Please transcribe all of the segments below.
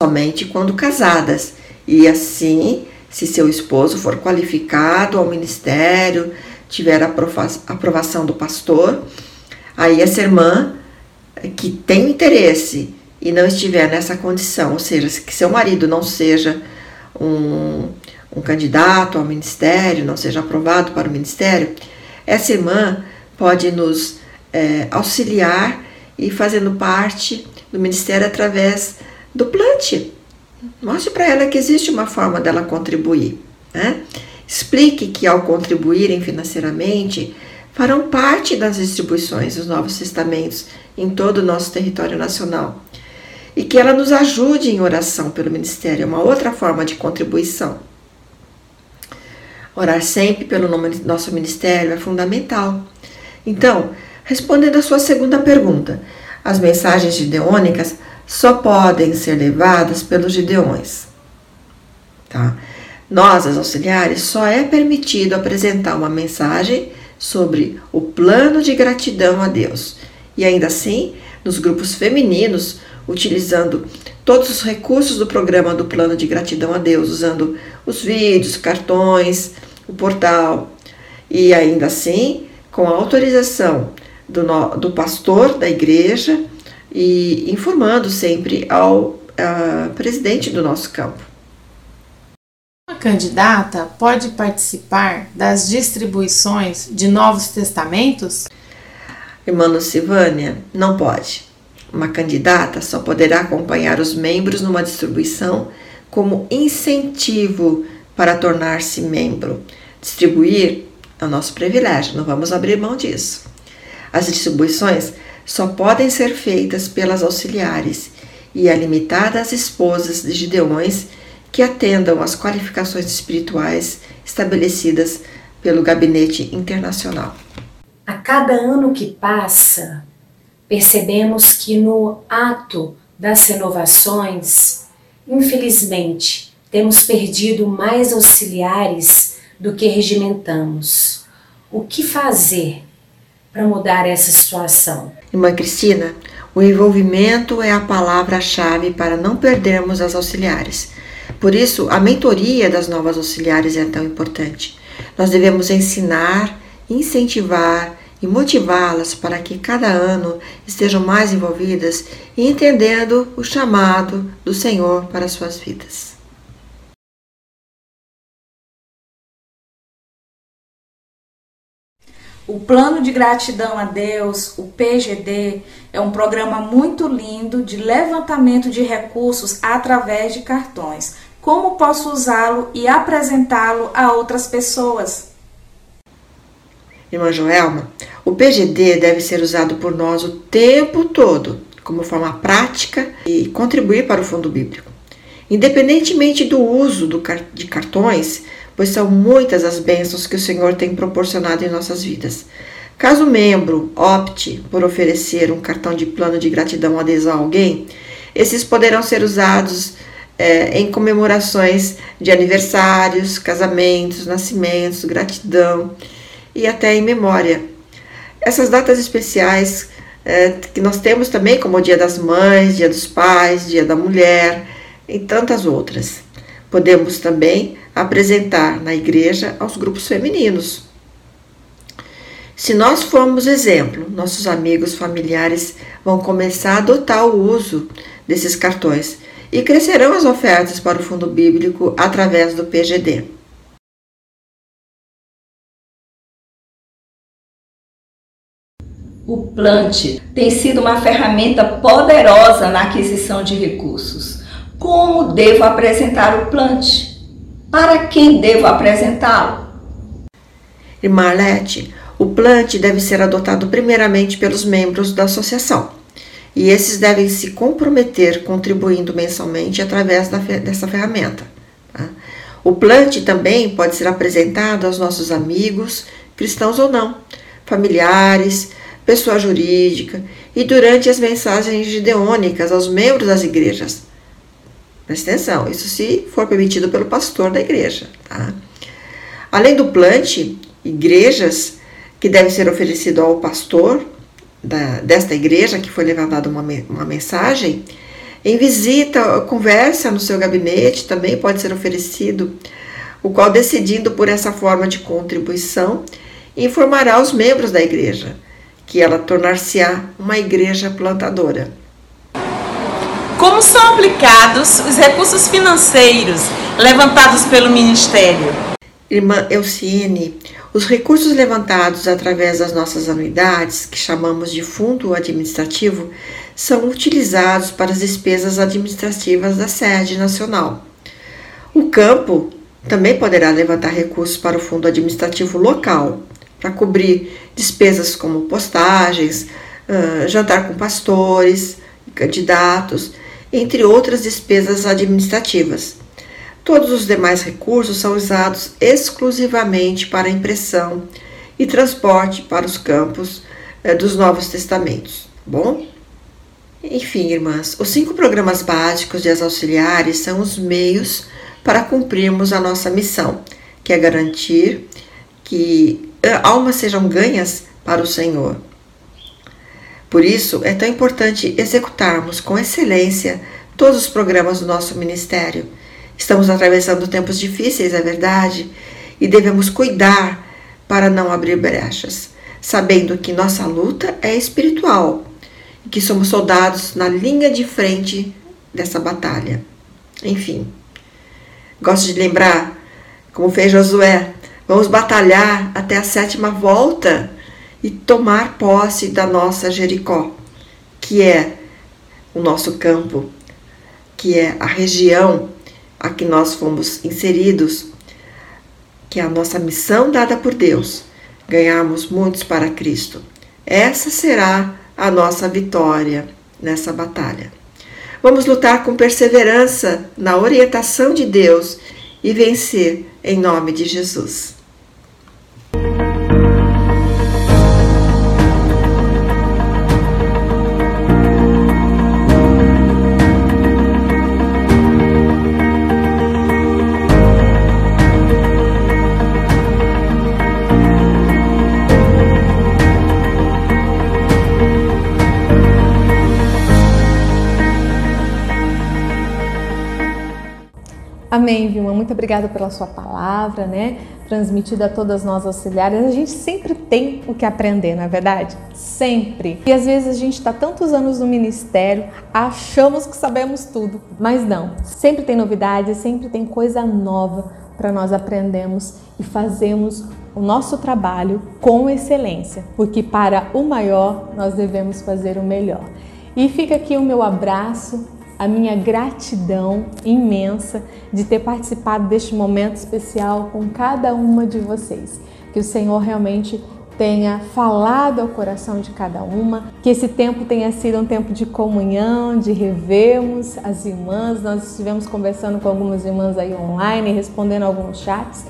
somente quando casadas, e assim, se seu esposo for qualificado ao ministério, tiver a aprovação do pastor, aí essa irmã que tem interesse e não estiver nessa condição, ou seja, que seu marido não seja um, um candidato ao ministério, não seja aprovado para o ministério, essa irmã pode nos é, auxiliar e fazendo parte do ministério através do plante. Mostre para ela que existe uma forma dela contribuir. Né? Explique que ao contribuírem financeiramente, farão parte das distribuições dos Novos Testamentos em todo o nosso território nacional. E que ela nos ajude em oração pelo ministério, é uma outra forma de contribuição. Orar sempre pelo nosso ministério é fundamental. Então, respondendo à sua segunda pergunta, as mensagens gideônicas só podem ser levadas pelos gideões. Tá? Nós, as auxiliares, só é permitido apresentar uma mensagem sobre o plano de gratidão a Deus. E ainda assim, nos grupos femininos, utilizando todos os recursos do programa do plano de gratidão a Deus, usando os vídeos, cartões, o portal. E ainda assim, com a autorização do, do pastor da igreja e informando sempre ao presidente do nosso campo. Uma candidata pode participar das distribuições de Novos Testamentos? Irmã Silvânia, não pode. Uma candidata só poderá acompanhar os membros numa distribuição como incentivo para tornar-se membro. Distribuir é o nosso privilégio, não vamos abrir mão disso. As distribuições só podem ser feitas pelas auxiliares e é limitada às esposas de Gideões que atendam às qualificações espirituais estabelecidas pelo Gabinete Internacional. A cada ano que passa, percebemos que no ato das renovações, infelizmente, temos perdido mais auxiliares do que regimentamos. O que fazer para mudar essa situação? Irmã Cristina, o envolvimento é a palavra-chave para não perdermos as auxiliares. Por isso, a mentoria das novas auxiliares é tão importante. Nós devemos ensinar, incentivar e motivá-las para que cada ano estejam mais envolvidas e entendendo o chamado do Senhor para suas vidas. O Plano de Gratidão a Deus, o PGD, é um programa muito lindo de levantamento de recursos através de cartões. Como posso usá-lo e apresentá-lo a outras pessoas? Irmã Joelma, o PGD deve ser usado por nós o tempo todo, como forma prática e contribuir para o fundo bíblico. Independentemente do uso de cartões, pois são muitas as bênçãos que o Senhor tem proporcionado em nossas vidas. Caso o membro opte por oferecer um cartão de plano de gratidão adesão a alguém, esses poderão ser usados é, em comemorações de aniversários, casamentos, nascimentos, gratidão e até em memória. Essas datas especiais é, que nós temos também, como o Dia das Mães, Dia dos Pais, Dia da Mulher e tantas outras. Podemos também apresentar na igreja aos grupos femininos. Se nós formos exemplo, nossos amigos familiares vão começar a adotar o uso desses cartões e crescerão as ofertas para o fundo bíblico através do PGD. O Plante tem sido uma ferramenta poderosa na aquisição de recursos. Como devo apresentar o Plante? Para quem devo apresentá-lo? Irmã Arlete, o plante deve ser adotado primeiramente pelos membros da associação. E esses devem se comprometer contribuindo mensalmente através da, dessa ferramenta. Tá? O plante também pode ser apresentado aos nossos amigos, cristãos ou não, familiares, pessoa jurídica e durante as mensagens gideônicas aos membros das igrejas, Presta atenção, isso se for permitido pelo pastor da igreja. Tá? Além do plante, igrejas que deve ser oferecido ao pastor da, desta igreja que foi levantada uma, uma mensagem, Em visita, conversa no seu gabinete também pode ser oferecido, o qual, decidindo por essa forma de contribuição, informará os membros da igreja que ela tornar-se-á uma igreja plantadora. Como são aplicados os recursos financeiros levantados pelo Ministério? Irmã Elciene, os recursos levantados através das nossas anuidades, que chamamos de fundo administrativo, são utilizados para as despesas administrativas da sede nacional. O campo também poderá levantar recursos para o fundo administrativo local, para cobrir despesas como postagens, jantar com pastores, candidatos, entre outras despesas administrativas. Todos os demais recursos são usados exclusivamente para impressão e transporte para os campos dos Novos Testamentos. Bom? Enfim, irmãs, os cinco programas básicos de as auxiliares são os meios para cumprirmos a nossa missão, que é garantir que almas sejam ganhas para o Senhor. Por isso, é tão importante executarmos com excelência todos os programas do nosso ministério. Estamos atravessando tempos difíceis, é verdade, e devemos cuidar para não abrir brechas, sabendo que nossa luta é espiritual e que somos soldados na linha de frente dessa batalha. Enfim, gosto de lembrar, como fez Josué, vamos batalhar até a sétima volta e tomar posse da nossa Jericó, que é o nosso campo, que é a região a que nós fomos inseridos, que é a nossa missão dada por Deus, ganharmos muitos para Cristo. Essa será a nossa vitória nessa batalha. Vamos lutar com perseverança na orientação de Deus e vencer em nome de Jesus. Amém, Vilma. Muito obrigada pela sua palavra, né? Transmitida a todas nós auxiliares. A gente sempre tem o que aprender, não é verdade? Sempre. E às vezes a gente está tantos anos no ministério, achamos que sabemos tudo, mas não. Sempre tem novidades, sempre tem coisa nova para nós aprendermos e fazermos o nosso trabalho com excelência, porque para o maior nós devemos fazer o melhor. E fica aqui o meu abraço, a minha gratidão imensa de ter participado deste momento especial com cada uma de vocês. Que o Senhor realmente tenha falado ao coração de cada uma, que esse tempo tenha sido um tempo de comunhão, de revermos as irmãs. Nós estivemos conversando com algumas irmãs aí online, respondendo alguns chats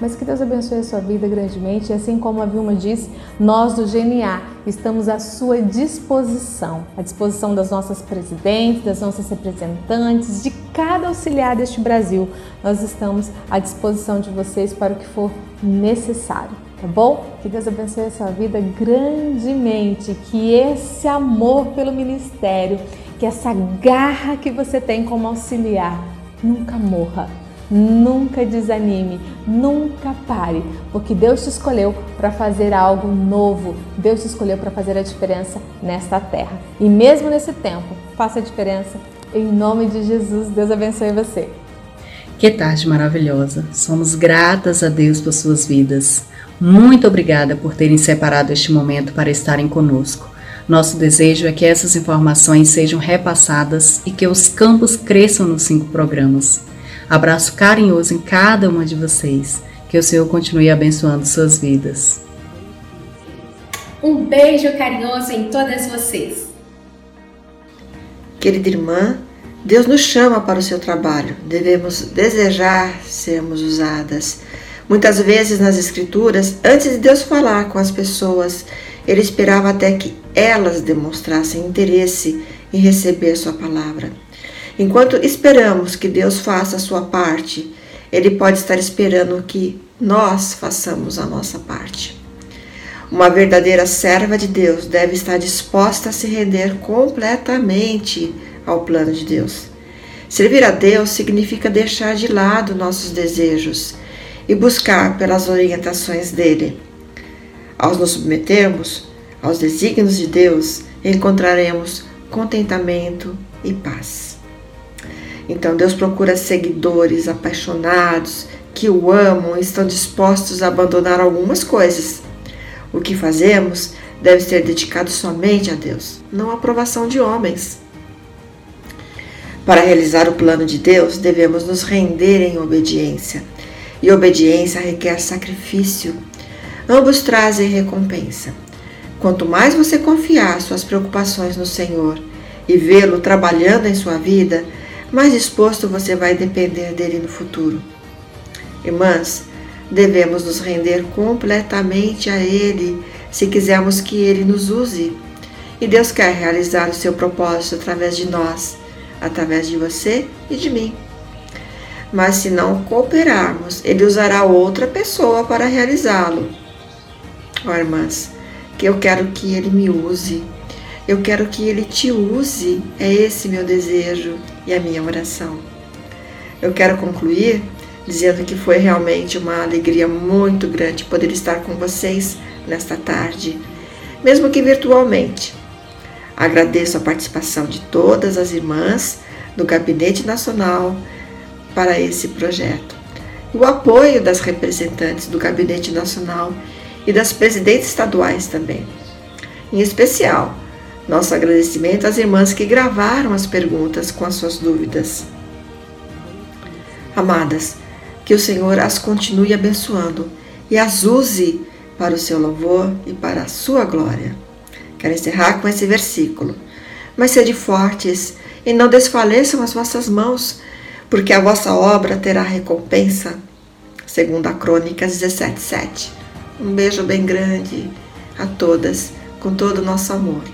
mas que Deus abençoe a sua vida grandemente. E assim como a Vilma disse, nós do GNA estamos à sua disposição, à disposição das nossas presidentes, das nossas representantes, de cada auxiliar deste Brasil. Nós estamos à disposição de vocês para o que for necessário, tá bom? Que Deus abençoe a sua vida grandemente, que esse amor pelo ministério, que essa garra que você tem como auxiliar nunca morra Nunca desanime, nunca pare, porque Deus te escolheu para fazer algo novo. Deus te escolheu para fazer a diferença nesta terra. E mesmo nesse tempo, faça a diferença. Em nome de Jesus, Deus abençoe você. Que tarde maravilhosa. Somos gratas a Deus por suas vidas. Muito obrigada por terem separado este momento para estarem conosco. Nosso desejo é que essas informações sejam repassadas e que os campos cresçam nos cinco programas. Abraço carinhoso em cada uma de vocês. Que o Senhor continue abençoando suas vidas. Um beijo carinhoso em todas vocês. Querida irmã, Deus nos chama para o seu trabalho. Devemos desejar sermos usadas. Muitas vezes nas Escrituras, antes de Deus falar com as pessoas, ele esperava até que elas demonstrassem interesse em receber sua palavra. Enquanto esperamos que Deus faça a sua parte, Ele pode estar esperando que nós façamos a nossa parte. Uma verdadeira serva de Deus deve estar disposta a se render completamente ao plano de Deus. Servir a Deus significa deixar de lado nossos desejos e buscar pelas orientações dele. Ao nos submetermos aos desígnios de Deus, encontraremos contentamento e paz. Então Deus procura seguidores apaixonados que o amam e estão dispostos a abandonar algumas coisas. O que fazemos deve ser dedicado somente a Deus, não à aprovação de homens. Para realizar o plano de Deus, devemos nos render em obediência. E obediência requer sacrifício. Ambos trazem recompensa. Quanto mais você confiar suas preocupações no Senhor e vê-lo trabalhando em sua vida, mais disposto você vai depender dele no futuro. Irmãs, devemos nos render completamente a Ele se quisermos que Ele nos use. E Deus quer realizar o seu propósito através de nós, através de você e de mim. Mas se não cooperarmos, Ele usará outra pessoa para realizá-lo. Oh, irmãs, que eu quero que Ele me use. Eu quero que Ele te use. É esse meu desejo e a minha oração. Eu quero concluir dizendo que foi realmente uma alegria muito grande poder estar com vocês nesta tarde, mesmo que virtualmente. Agradeço a participação de todas as irmãs do Gabinete Nacional para esse projeto, o apoio das representantes do Gabinete Nacional e das presidentes estaduais também. Em especial, nosso agradecimento às irmãs que gravaram as perguntas com as suas dúvidas. Amadas, que o Senhor as continue abençoando e as use para o seu louvor e para a sua glória. Quero encerrar com esse versículo. Mas sede fortes e não desfaleçam as vossas mãos, porque a vossa obra terá recompensa. Segundo a Crônicas 17:7. Um beijo bem grande a todas, com todo o nosso amor.